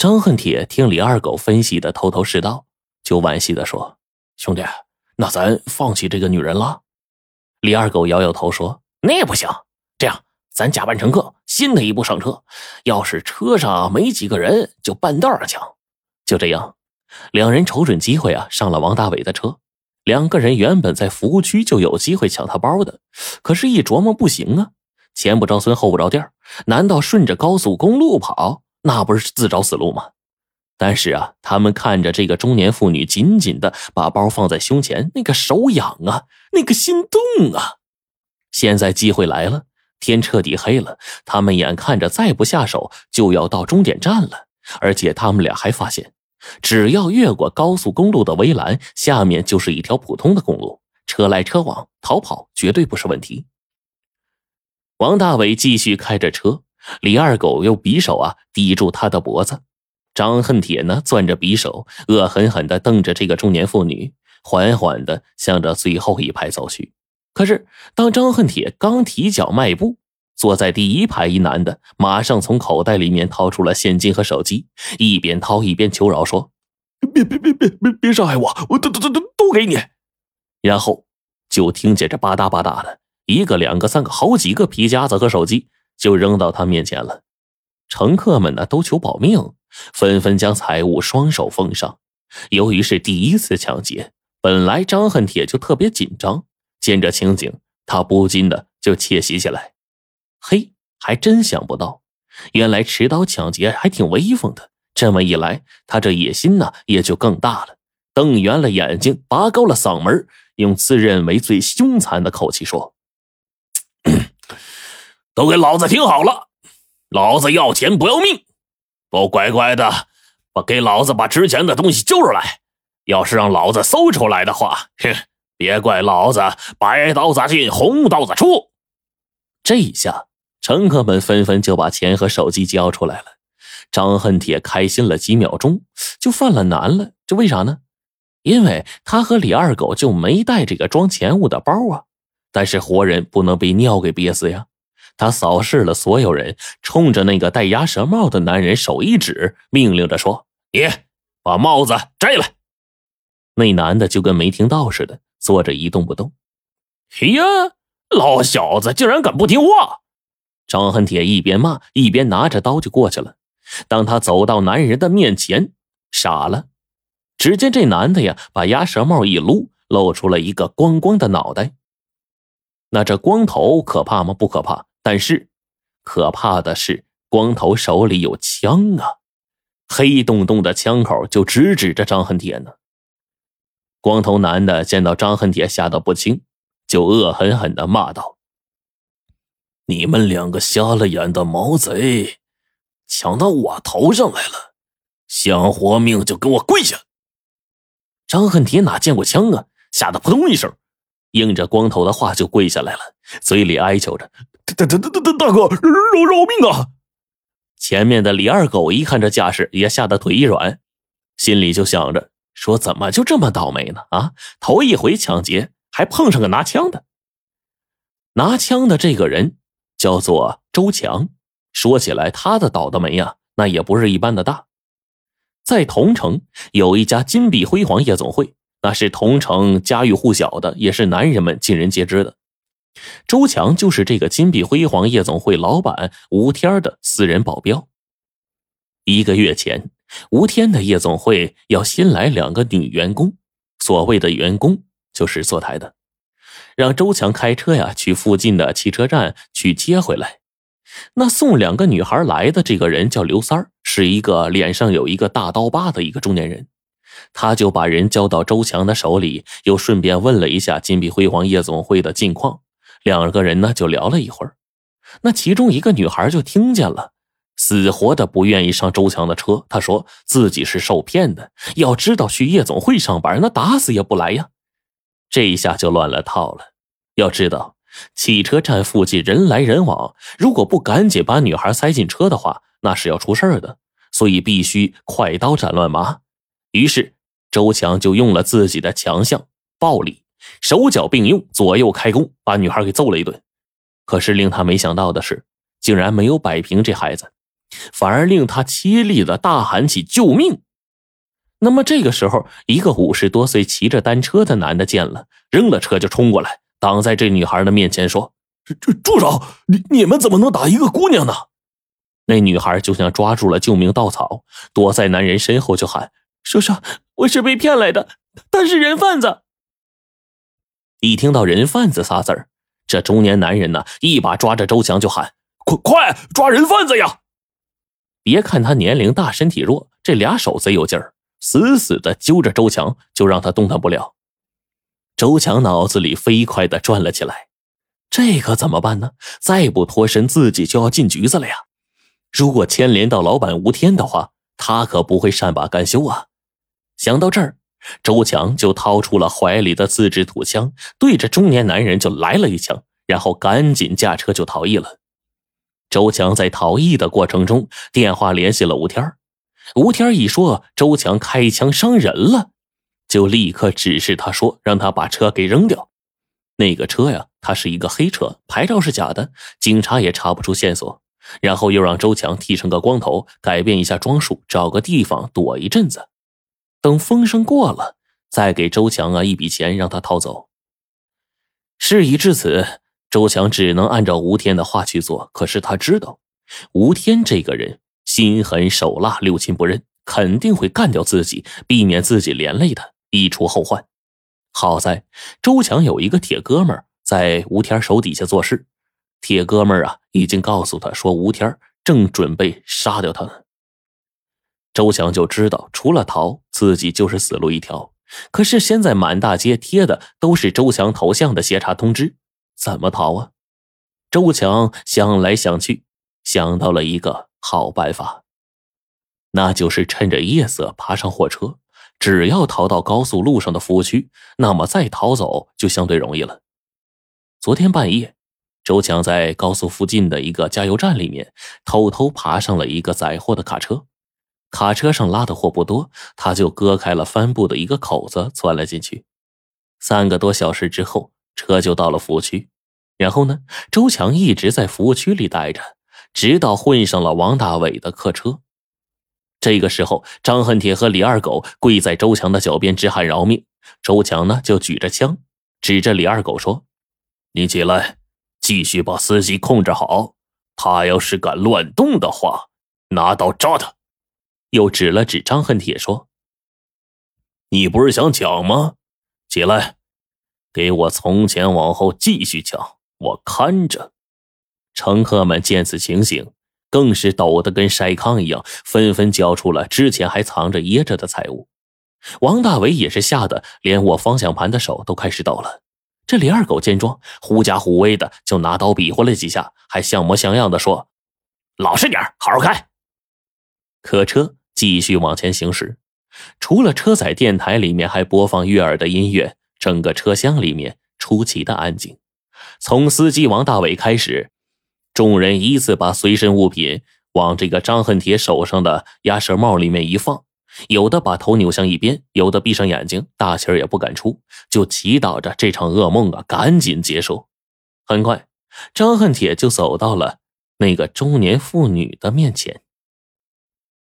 张恨铁听李二狗分析的头头是道，就惋惜的说：“兄弟，那咱放弃这个女人了？”李二狗摇摇头说：“那也不行，这样咱假扮乘客，新的一步上车。要是车上没几个人，就半道上抢。”就这样，两人瞅准机会啊，上了王大伟的车。两个人原本在服务区就有机会抢他包的，可是，一琢磨不行啊，前不着村后不着店难道顺着高速公路跑，那不是自找死路吗？但是啊，他们看着这个中年妇女紧紧的把包放在胸前，那个手痒啊，那个心动啊。现在机会来了，天彻底黑了，他们眼看着再不下手就要到终点站了，而且他们俩还发现。只要越过高速公路的围栏，下面就是一条普通的公路，车来车往，逃跑绝对不是问题。王大伟继续开着车，李二狗用匕首啊抵住他的脖子，张恨铁呢攥着匕首，恶狠狠地瞪着这个中年妇女，缓缓地向着最后一排走去。可是，当张恨铁刚提脚迈步，坐在第一排一男的马上从口袋里面掏出了现金和手机，一边掏一边求饶说：“别别别别别别伤害我，我都都都都都给你。”然后就听见这吧嗒吧嗒的，一个两个三个好几个皮夹子和手机就扔到他面前了。乘客们呢都求保命，纷纷将财物双手奉上。由于是第一次抢劫，本来张恨铁就特别紧张，见这情景，他不禁的就窃喜起来。嘿，还真想不到，原来持刀抢劫还挺威风的。这么一来，他这野心呢也就更大了。瞪圆了眼睛，拔高了嗓门，用自认为最凶残的口气说：“都给老子听好了，老子要钱不要命，都乖乖的把给老子把值钱的东西交出来。要是让老子搜出来的话，哼，别怪老子白刀子进红刀子出。”这一下。乘客们纷纷就把钱和手机交出来了，张恨铁开心了几秒钟，就犯了难了。这为啥呢？因为他和李二狗就没带这个装钱物的包啊。但是活人不能被尿给憋死呀。他扫视了所有人，冲着那个戴鸭舌帽的男人手一指，命令着说：“你把帽子摘了。”那男的就跟没听到似的，坐着一动不动。哎呀，老小子竟然敢不听话！张恨铁一边骂一边拿着刀就过去了。当他走到男人的面前，傻了。只见这男的呀，把鸭舌帽一撸，露出了一个光光的脑袋。那这光头可怕吗？不可怕。但是，可怕的是光头手里有枪啊，黑洞洞的枪口就直指着张恨铁呢。光头男的见到张恨铁吓得不轻，就恶狠狠地骂道。你们两个瞎了眼的毛贼，抢到我头上来了！想活命就给我跪下！张恨铁哪见过枪啊，吓得扑通一声，应着光头的话就跪下来了，嘴里哀求着：“大大大大大哥，饶饶命啊！”前面的李二狗一看这架势，也吓得腿一软，心里就想着：说怎么就这么倒霉呢？啊，头一回抢劫还碰上个拿枪的，拿枪的这个人。叫做周强，说起来他的倒的霉呀，那也不是一般的大。在桐城有一家金碧辉煌夜总会，那是桐城家喻户晓的，也是男人们尽人皆知的。周强就是这个金碧辉煌夜总会老板吴天的私人保镖。一个月前，吴天的夜总会要新来两个女员工，所谓的员工就是坐台的。让周强开车呀，去附近的汽车站去接回来。那送两个女孩来的这个人叫刘三，是一个脸上有一个大刀疤的一个中年人。他就把人交到周强的手里，又顺便问了一下金碧辉煌夜总会的近况。两个人呢就聊了一会儿。那其中一个女孩就听见了，死活的不愿意上周强的车。她说自己是受骗的，要知道去夜总会上班，那打死也不来呀。这一下就乱了套了。要知道，汽车站附近人来人往，如果不赶紧把女孩塞进车的话，那是要出事儿的。所以必须快刀斩乱麻。于是周强就用了自己的强项——暴力，手脚并用，左右开弓，把女孩给揍了一顿。可是令他没想到的是，竟然没有摆平这孩子。反而令他凄厉的大喊起救命。那么这个时候，一个五十多岁骑着单车的男的见了，扔了车就冲过来，挡在这女孩的面前说：“住住手！你你们怎么能打一个姑娘呢？”那女孩就像抓住了救命稻草，躲在男人身后就喊：“叔叔，我是被骗来的，他是人贩子。”一听到“人贩子”仨字儿，这中年男人呢，一把抓着周强就喊：“快快抓人贩子呀！”别看他年龄大，身体弱，这俩手贼有劲儿。死死的揪着周强，就让他动弹不了。周强脑子里飞快的转了起来，这可怎么办呢？再不脱身，自己就要进局子了呀！如果牵连到老板吴天的话，他可不会善罢甘休啊！想到这儿，周强就掏出了怀里的自制土枪，对着中年男人就来了一枪，然后赶紧驾车就逃逸了。周强在逃逸的过程中，电话联系了吴天吴天一说周强开枪伤人了，就立刻指示他说让他把车给扔掉。那个车呀，它是一个黑车，牌照是假的，警察也查不出线索。然后又让周强剃成个光头，改变一下装束，找个地方躲一阵子，等风声过了，再给周强啊一笔钱让他逃走。事已至此，周强只能按照吴天的话去做。可是他知道，吴天这个人。心狠手辣，六亲不认，肯定会干掉自己，避免自己连累他，一除后患。好在周强有一个铁哥们在吴天手底下做事，铁哥们啊已经告诉他说吴天正准备杀掉他呢。周强就知道，除了逃，自己就是死路一条。可是现在满大街贴的都是周强头像的协查通知，怎么逃啊？周强想来想去，想到了一个。好办法，那就是趁着夜色爬上货车。只要逃到高速路上的服务区，那么再逃走就相对容易了。昨天半夜，周强在高速附近的一个加油站里面偷偷爬上了一个载货的卡车。卡车上拉的货不多，他就割开了帆布的一个口子，钻了进去。三个多小时之后，车就到了服务区。然后呢，周强一直在服务区里待着。直到混上了王大伟的客车，这个时候，张恨铁和李二狗跪在周强的脚边直喊饶命。周强呢，就举着枪指着李二狗说：“你起来，继续把司机控制好。他要是敢乱动的话，拿刀扎他。”又指了指张恨铁说：“你不是想抢吗？起来，给我从前往后继续抢，我看着。”乘客们见此情形，更是抖得跟筛糠一样，纷纷交出了之前还藏着掖着的财物。王大伟也是吓得连握方向盘的手都开始抖了。这李二狗见状，狐假虎威的就拿刀比划了几下，还像模像样的说：“老实点好好开。”客车继续往前行驶，除了车载电台里面还播放悦耳的音乐，整个车厢里面出奇的安静。从司机王大伟开始。众人依次把随身物品往这个张恨铁手上的鸭舌帽里面一放，有的把头扭向一边，有的闭上眼睛，大气儿也不敢出，就祈祷着这场噩梦啊赶紧结束。很快，张恨铁就走到了那个中年妇女的面前。